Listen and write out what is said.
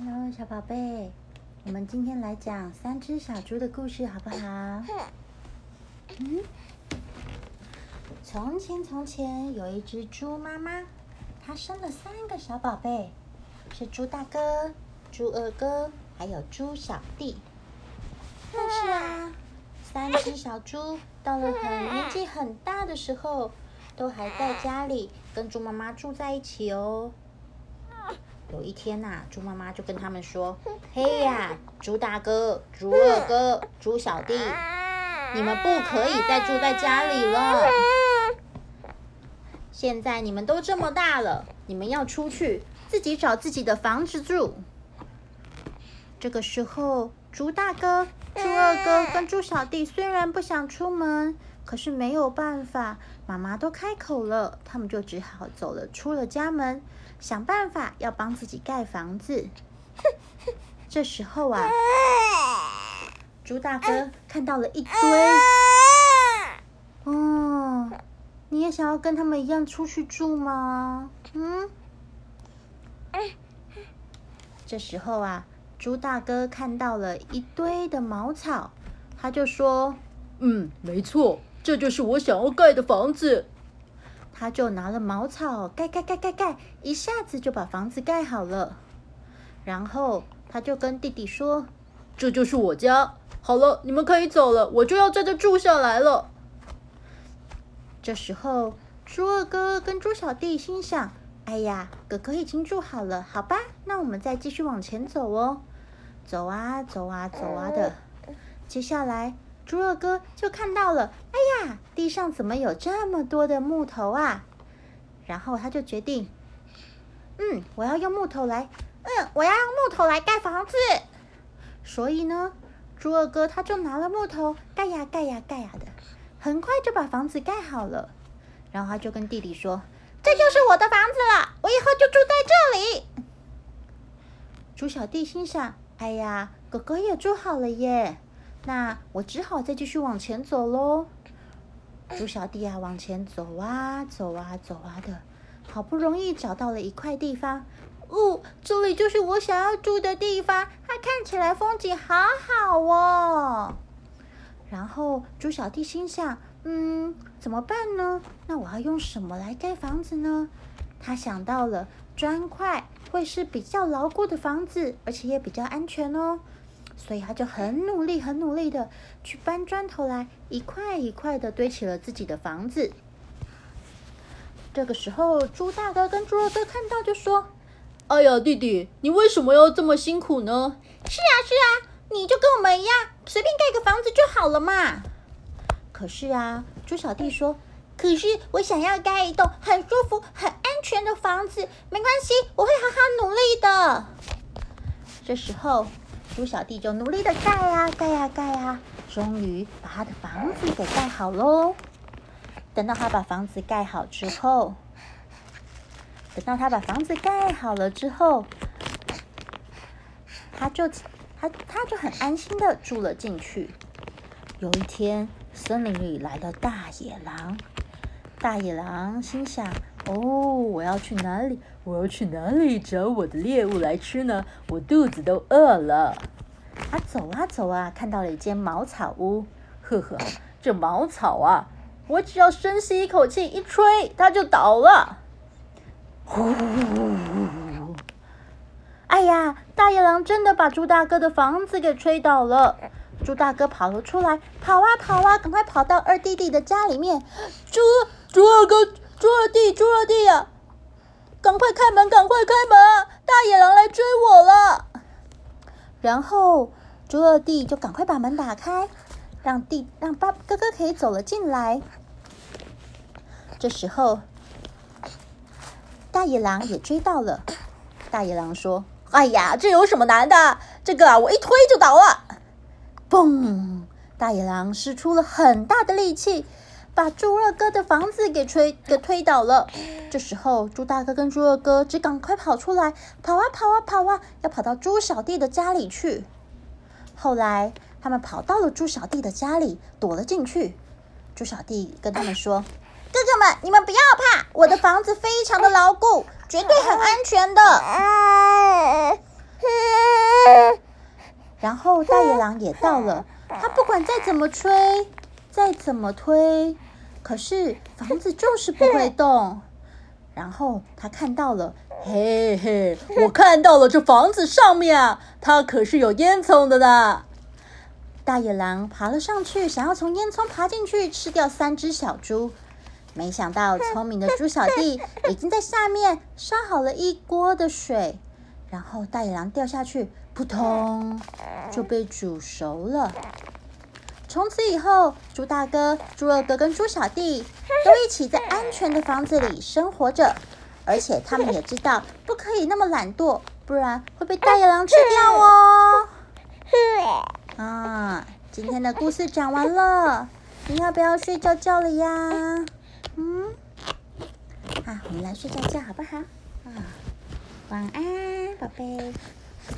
Hello，小宝贝，我们今天来讲三只小猪的故事，好不好？嗯。从前，从前有一只猪妈妈，它生了三个小宝贝，是猪大哥、猪二哥，还有猪小弟。但是啊，三只小猪到了很年纪很大的时候，都还在家里跟猪妈妈住在一起哦。有一天呐，猪妈妈就跟他们说：“ 嘿呀，猪大哥、猪二哥、猪小弟，你们不可以再住在家里了。现在你们都这么大了，你们要出去自己找自己的房子住。”这个时候，猪大哥、猪二哥跟猪小弟虽然不想出门，可是没有办法，妈妈都开口了，他们就只好走了，出了家门。想办法要帮自己盖房子。这时候啊，猪大哥看到了一堆。哦，你也想要跟他们一样出去住吗？嗯。这时候啊，猪大哥看到了一堆的茅草，他就说：“嗯，没错，这就是我想要盖的房子。”他就拿了茅草盖盖盖盖盖，一下子就把房子盖好了。然后他就跟弟弟说：“这就是我家，好了，你们可以走了，我就要在这住下来了。”这时候，猪二哥跟猪小弟心想：“哎呀，哥哥已经住好了，好吧，那我们再继续往前走哦。”走啊走啊走啊的，接下来。猪二哥就看到了，哎呀，地上怎么有这么多的木头啊？然后他就决定，嗯，我要用木头来，嗯，我要用木头来盖房子。所以呢，猪二哥他就拿了木头盖呀盖呀盖呀的，很快就把房子盖好了。然后他就跟弟弟说：“这就是我的房子了，我以后就住在这里。”猪小弟心想：“哎呀，哥哥也住好了耶。”那我只好再继续往前走喽。猪小弟啊，往前走啊，走啊，走啊的，好不容易找到了一块地方。哦，这里就是我想要住的地方，它看起来风景好好哦。然后猪小弟心想：嗯，怎么办呢？那我要用什么来盖房子呢？他想到了砖块，会是比较牢固的房子，而且也比较安全哦。所以他就很努力、很努力的去搬砖头来，一块一块的堆起了自己的房子。这个时候，猪大哥跟猪二哥看到就说：“哎呀，弟弟，你为什么要这么辛苦呢？”“是啊，是啊，你就跟我们一样，随便盖个房子就好了嘛。”可是啊，猪小弟说：“可是我想要盖一栋很舒服、很安全的房子，没关系，我会好好努力的。”这时候。猪小弟就努力的盖呀盖呀盖呀，终于把他的房子给盖好喽。等到他把房子盖好之后，等到他把房子盖好了之后，他就他他就很安心的住了进去。有一天，森林里来了大野狼，大野狼心想。哦，我要去哪里？我要去哪里找我的猎物来吃呢？我肚子都饿了。啊，走啊走啊，看到了一间茅草屋。呵呵，这茅草啊，我只要深吸一口气，一吹，它就倒了。呼！哎呀，大野狼真的把猪大哥的房子给吹倒了。猪大哥跑了出来，跑啊跑啊，赶快跑到二弟弟的家里面。猪猪二哥。猪二弟，猪二弟呀，赶快开门，赶快开门！大野狼来追我了。然后猪二弟就赶快把门打开，让弟让爸哥哥可以走了进来。这时候，大野狼也追到了。大野狼说：“哎呀，这有什么难的？这个啊，我一推就倒了。”嘣！大野狼使出了很大的力气。把猪二哥的房子给吹给推倒了。这时候，猪大哥跟猪二哥只赶快跑出来，跑啊跑啊跑啊，要跑到猪小弟的家里去。后来，他们跑到了猪小弟的家里，躲了进去。猪小弟跟他们说：“哥哥们，你们不要怕，我的房子非常的牢固，绝对很安全的。”然后大野狼也到了，他不管再怎么吹，再怎么推，可是房子就是不会动。然后他看到了，嘿嘿，我看到了这房子上面啊，它可是有烟囱的呢。大野狼爬了上去，想要从烟囱爬进去吃掉三只小猪，没想到聪明的猪小弟已经在下面烧好了一锅的水，然后大野狼掉下去，扑通就被煮熟了。从此以后，猪大哥、猪二哥跟猪小弟都一起在安全的房子里生活着，而且他们也知道不可以那么懒惰，不然会被大野狼吃掉哦。啊，今天的故事讲完了，你要不要睡觉觉了呀？嗯，啊，我们来睡觉觉好不好？啊，晚安，宝贝。